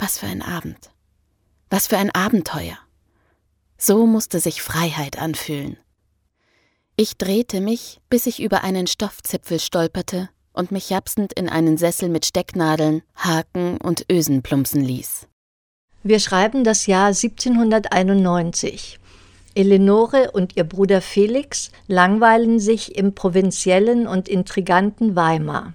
Was für ein Abend. Was für ein Abenteuer. So musste sich Freiheit anfühlen. Ich drehte mich, bis ich über einen Stoffzipfel stolperte und mich japsend in einen Sessel mit Stecknadeln, Haken und Ösen plumpsen ließ. Wir schreiben das Jahr 1791. Eleonore und ihr Bruder Felix langweilen sich im provinziellen und intriganten Weimar.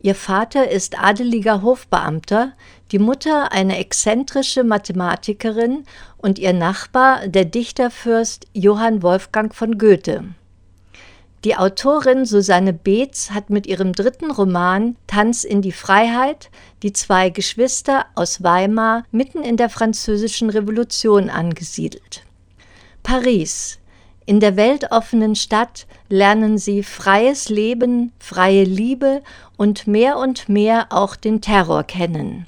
Ihr Vater ist adeliger Hofbeamter, die Mutter eine exzentrische Mathematikerin und ihr Nachbar der Dichterfürst Johann Wolfgang von Goethe. Die Autorin Susanne Beetz hat mit ihrem dritten Roman Tanz in die Freiheit die zwei Geschwister aus Weimar mitten in der Französischen Revolution angesiedelt. Paris. In der weltoffenen Stadt lernen sie freies Leben, freie Liebe und mehr und mehr auch den Terror kennen.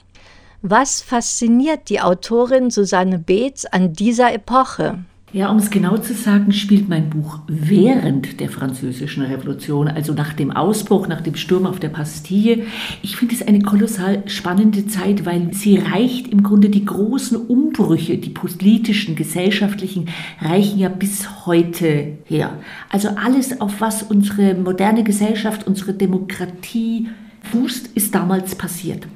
Was fasziniert die Autorin Susanne Beetz an dieser Epoche? Ja, um es genau zu sagen, spielt mein Buch während der Französischen Revolution, also nach dem Ausbruch, nach dem Sturm auf der Bastille. Ich finde es eine kolossal spannende Zeit, weil sie reicht im Grunde die großen Umbrüche, die politischen, gesellschaftlichen, reichen ja bis heute her. Also alles, auf was unsere moderne Gesellschaft, unsere Demokratie fußt, ist damals passiert.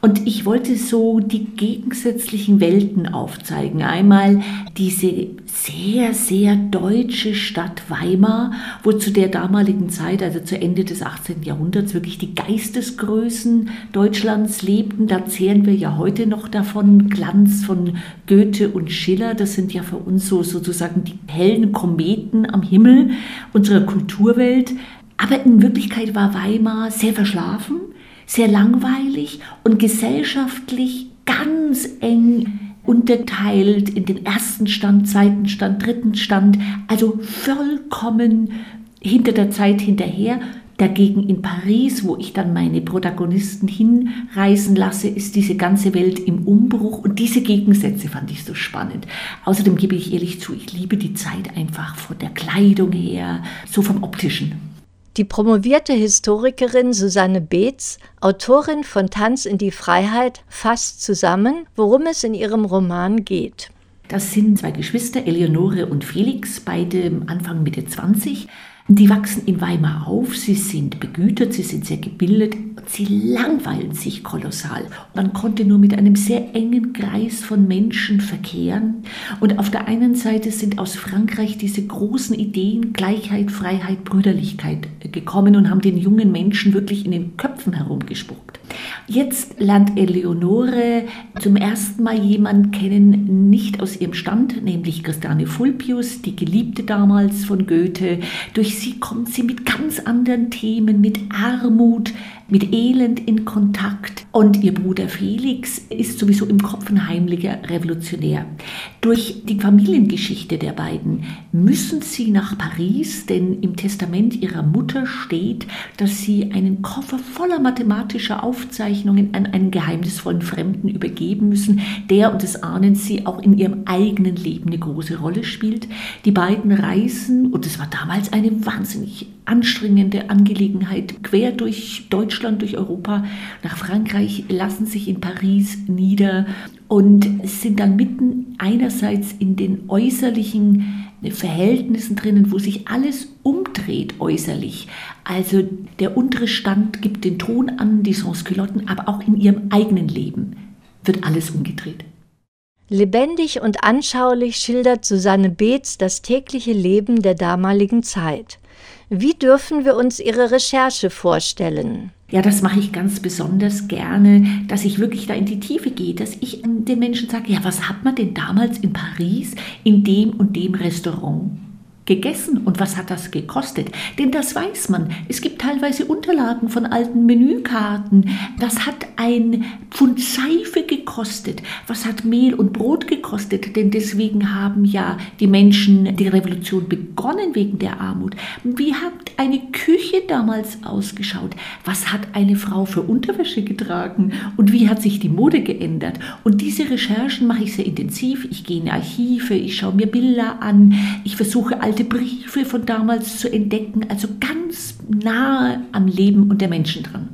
Und ich wollte so die gegensätzlichen Welten aufzeigen. Einmal diese sehr, sehr deutsche Stadt Weimar, wo zu der damaligen Zeit, also zu Ende des 18. Jahrhunderts, wirklich die Geistesgrößen Deutschlands lebten. Da zehren wir ja heute noch davon. Glanz von Goethe und Schiller, das sind ja für uns so sozusagen die hellen Kometen am Himmel unserer Kulturwelt. Aber in Wirklichkeit war Weimar sehr verschlafen sehr langweilig und gesellschaftlich ganz eng unterteilt in den ersten Stand, zweiten Stand, dritten Stand, also vollkommen hinter der Zeit hinterher. Dagegen in Paris, wo ich dann meine Protagonisten hinreisen lasse, ist diese ganze Welt im Umbruch und diese Gegensätze fand ich so spannend. Außerdem gebe ich ehrlich zu, ich liebe die Zeit einfach von der Kleidung her, so vom optischen. Die promovierte Historikerin Susanne Beetz, Autorin von Tanz in die Freiheit, fasst zusammen, worum es in ihrem Roman geht. Das sind zwei Geschwister, Eleonore und Felix, beide Anfang Mitte 20. Die wachsen in Weimar auf, sie sind begütert, sie sind sehr gebildet, sie langweilen sich kolossal. Man konnte nur mit einem sehr engen Kreis von Menschen verkehren. Und auf der einen Seite sind aus Frankreich diese großen Ideen Gleichheit, Freiheit, Brüderlichkeit gekommen und haben den jungen Menschen wirklich in den Köpfen herumgespuckt. Jetzt lernt Eleonore zum ersten Mal jemanden kennen, nicht aus ihrem Stand, nämlich Christiane Fulpius, die Geliebte damals von Goethe. Durch sie kommt sie mit ganz anderen Themen, mit Armut, mit Elend in Kontakt. Und ihr Bruder Felix ist sowieso im Kopf ein heimlicher Revolutionär. Durch die Familiengeschichte der beiden müssen sie nach Paris, denn im Testament ihrer Mutter steht, dass sie einen Koffer voller mathematischer Aufzeichnungen an einen geheimnisvollen Fremden übergeben müssen, der, und das ahnen sie, auch in ihrem eigenen Leben eine große Rolle spielt. Die beiden reisen, und es war damals eine wahnsinnig anstrengende Angelegenheit, quer durch Deutschland, durch Europa, nach Frankreich, lassen sich in Paris nieder und sind dann mitten einerseits in den äußerlichen Verhältnissen drinnen, wo sich alles umdreht äußerlich. Also der untere Stand gibt den Ton an, die Sans-Culotten, aber auch in ihrem eigenen Leben wird alles umgedreht. Lebendig und anschaulich schildert Susanne Beetz das tägliche Leben der damaligen Zeit. Wie dürfen wir uns Ihre Recherche vorstellen? Ja, das mache ich ganz besonders gerne, dass ich wirklich da in die Tiefe gehe, dass ich den Menschen sage, ja, was hat man denn damals in Paris in dem und dem Restaurant gegessen und was hat das gekostet? Denn das weiß man. Es gibt teilweise Unterlagen von alten Menükarten. Das hat ein Pfund Seife gekostet. Was hat Mehl und Brot gekostet? Denn deswegen haben ja die Menschen die Revolution begonnen wegen der Armut. Wie hat eine Küche damals ausgeschaut? Was hat eine Frau für Unterwäsche getragen? Und wie hat sich die Mode geändert? Und diese Recherchen mache ich sehr intensiv. Ich gehe in Archive, ich schaue mir Bilder an, ich versuche alte Briefe von damals zu entdecken, also ganz nahe am Leben und der Menschen dran.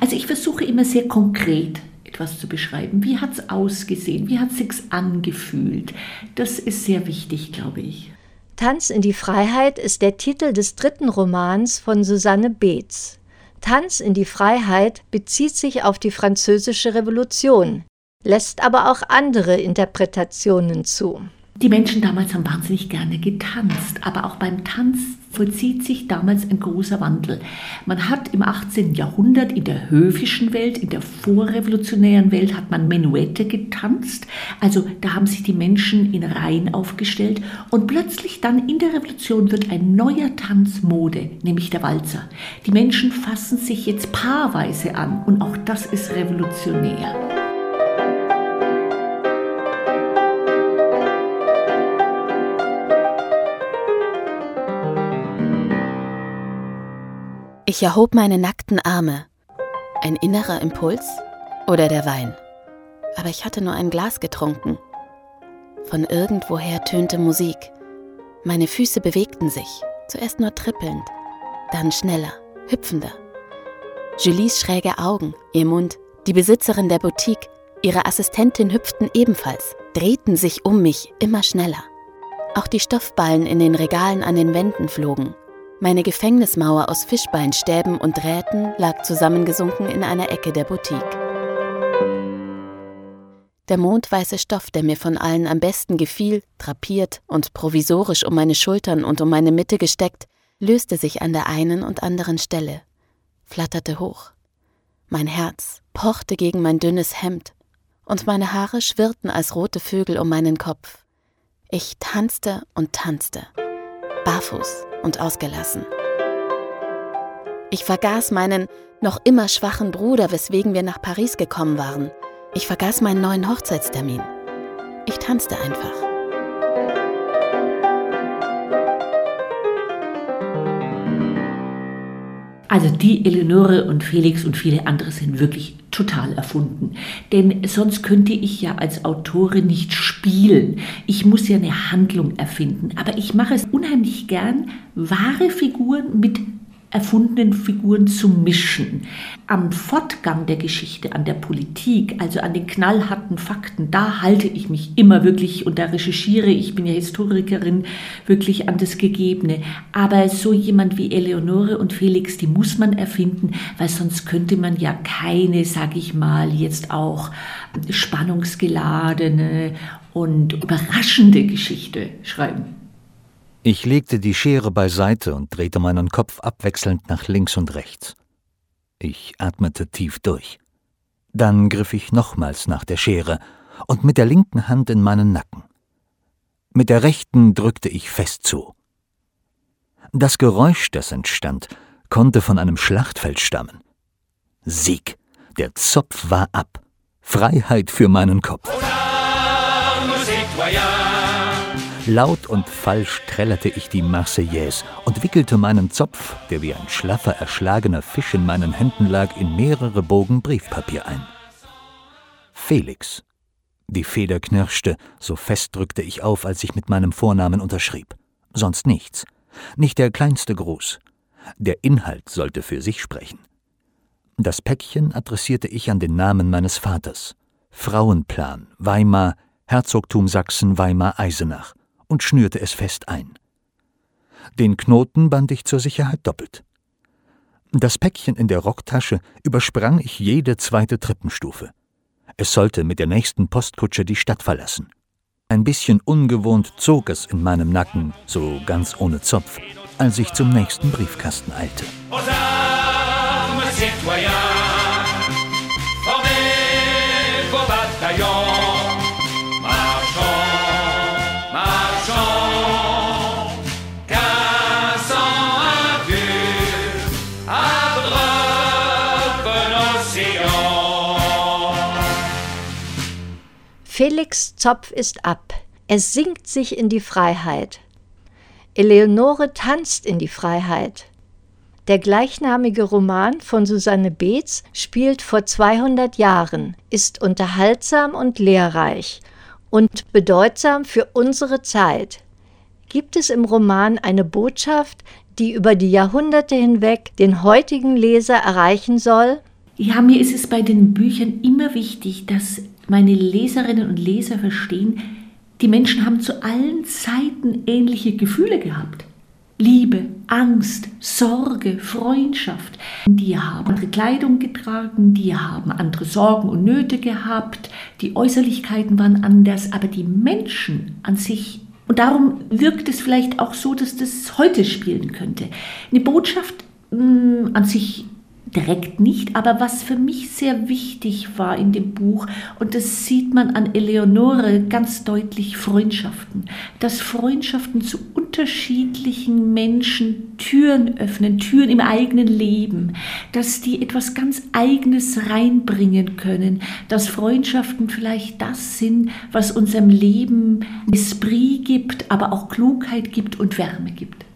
Also ich versuche immer sehr konkret etwas zu beschreiben. Wie hat es ausgesehen? Wie hat es sich angefühlt? Das ist sehr wichtig, glaube ich. Tanz in die Freiheit ist der Titel des dritten Romans von Susanne Beetz. Tanz in die Freiheit bezieht sich auf die Französische Revolution, lässt aber auch andere Interpretationen zu. Die Menschen damals haben wahnsinnig gerne getanzt, aber auch beim Tanz vollzieht sich damals ein großer Wandel. Man hat im 18. Jahrhundert in der höfischen Welt, in der vorrevolutionären Welt, hat man Menuette getanzt. Also da haben sich die Menschen in Reihen aufgestellt und plötzlich dann in der Revolution wird ein neuer Tanz Mode, nämlich der Walzer. Die Menschen fassen sich jetzt paarweise an und auch das ist revolutionär. Ich erhob meine nackten Arme. Ein innerer Impuls oder der Wein? Aber ich hatte nur ein Glas getrunken. Von irgendwoher tönte Musik. Meine Füße bewegten sich, zuerst nur trippelnd, dann schneller, hüpfender. Julies schräge Augen, ihr Mund, die Besitzerin der Boutique, ihre Assistentin hüpften ebenfalls, drehten sich um mich immer schneller. Auch die Stoffballen in den Regalen an den Wänden flogen, meine Gefängnismauer aus Fischbeinstäben und Drähten lag zusammengesunken in einer Ecke der Boutique. Der mondweiße Stoff, der mir von allen am besten gefiel, drapiert und provisorisch um meine Schultern und um meine Mitte gesteckt, löste sich an der einen und anderen Stelle, flatterte hoch. Mein Herz pochte gegen mein dünnes Hemd, und meine Haare schwirrten als rote Vögel um meinen Kopf. Ich tanzte und tanzte, barfuß und ausgelassen. Ich vergaß meinen noch immer schwachen Bruder, weswegen wir nach Paris gekommen waren. Ich vergaß meinen neuen Hochzeitstermin. Ich tanzte einfach. Also die Eleonore und Felix und viele andere sind wirklich total erfunden. Denn sonst könnte ich ja als Autorin nicht spielen. Ich muss ja eine Handlung erfinden. Aber ich mache es unheimlich gern, wahre Figuren mit erfundenen Figuren zu mischen. Am Fortgang der Geschichte, an der Politik, also an den knallharten Fakten, da halte ich mich immer wirklich und da recherchiere ich, bin ja Historikerin, wirklich an das Gegebene. Aber so jemand wie Eleonore und Felix, die muss man erfinden, weil sonst könnte man ja keine, sag ich mal, jetzt auch spannungsgeladene und überraschende Geschichte schreiben. Ich legte die Schere beiseite und drehte meinen Kopf abwechselnd nach links und rechts. Ich atmete tief durch. Dann griff ich nochmals nach der Schere und mit der linken Hand in meinen Nacken. Mit der rechten drückte ich fest zu. Das Geräusch, das entstand, konnte von einem Schlachtfeld stammen. Sieg. Der Zopf war ab. Freiheit für meinen Kopf. Laut und falsch trällerte ich die Marseillaise und wickelte meinen Zopf, der wie ein schlaffer, erschlagener Fisch in meinen Händen lag, in mehrere Bogen Briefpapier ein. Felix. Die Feder knirschte, so fest drückte ich auf, als ich mit meinem Vornamen unterschrieb. Sonst nichts. Nicht der kleinste Gruß. Der Inhalt sollte für sich sprechen. Das Päckchen adressierte ich an den Namen meines Vaters. Frauenplan, Weimar, Herzogtum Sachsen, Weimar, Eisenach und schnürte es fest ein. Den Knoten band ich zur Sicherheit doppelt. Das Päckchen in der Rocktasche übersprang ich jede zweite Treppenstufe. Es sollte mit der nächsten Postkutsche die Stadt verlassen. Ein bisschen ungewohnt zog es in meinem Nacken, so ganz ohne Zopf, als ich zum nächsten Briefkasten eilte. Felix Zopf ist ab. Er singt sich in die Freiheit. Eleonore tanzt in die Freiheit. Der gleichnamige Roman von Susanne Beetz spielt vor 200 Jahren, ist unterhaltsam und lehrreich und bedeutsam für unsere Zeit. Gibt es im Roman eine Botschaft, die über die Jahrhunderte hinweg den heutigen Leser erreichen soll? Ja, mir ist es bei den Büchern immer wichtig, dass meine Leserinnen und Leser verstehen, die Menschen haben zu allen Zeiten ähnliche Gefühle gehabt. Liebe, Angst, Sorge, Freundschaft. Die haben andere Kleidung getragen, die haben andere Sorgen und Nöte gehabt, die Äußerlichkeiten waren anders, aber die Menschen an sich. Und darum wirkt es vielleicht auch so, dass das heute spielen könnte. Eine Botschaft mh, mm, an sich direkt nicht, aber was für mich sehr wichtig war in dem Buch, und das sieht man an Eleonore ganz deutlich, Freundschaften. Dass Freundschaften zu unterschiedlichen Menschen Türen öffnen, Türen im eigenen Leben, dass die etwas ganz Eigenes reinbringen können, dass Freundschaften vielleicht das sind, was unserem Leben Esprit gibt, aber auch Klugheit gibt und Wärme gibt.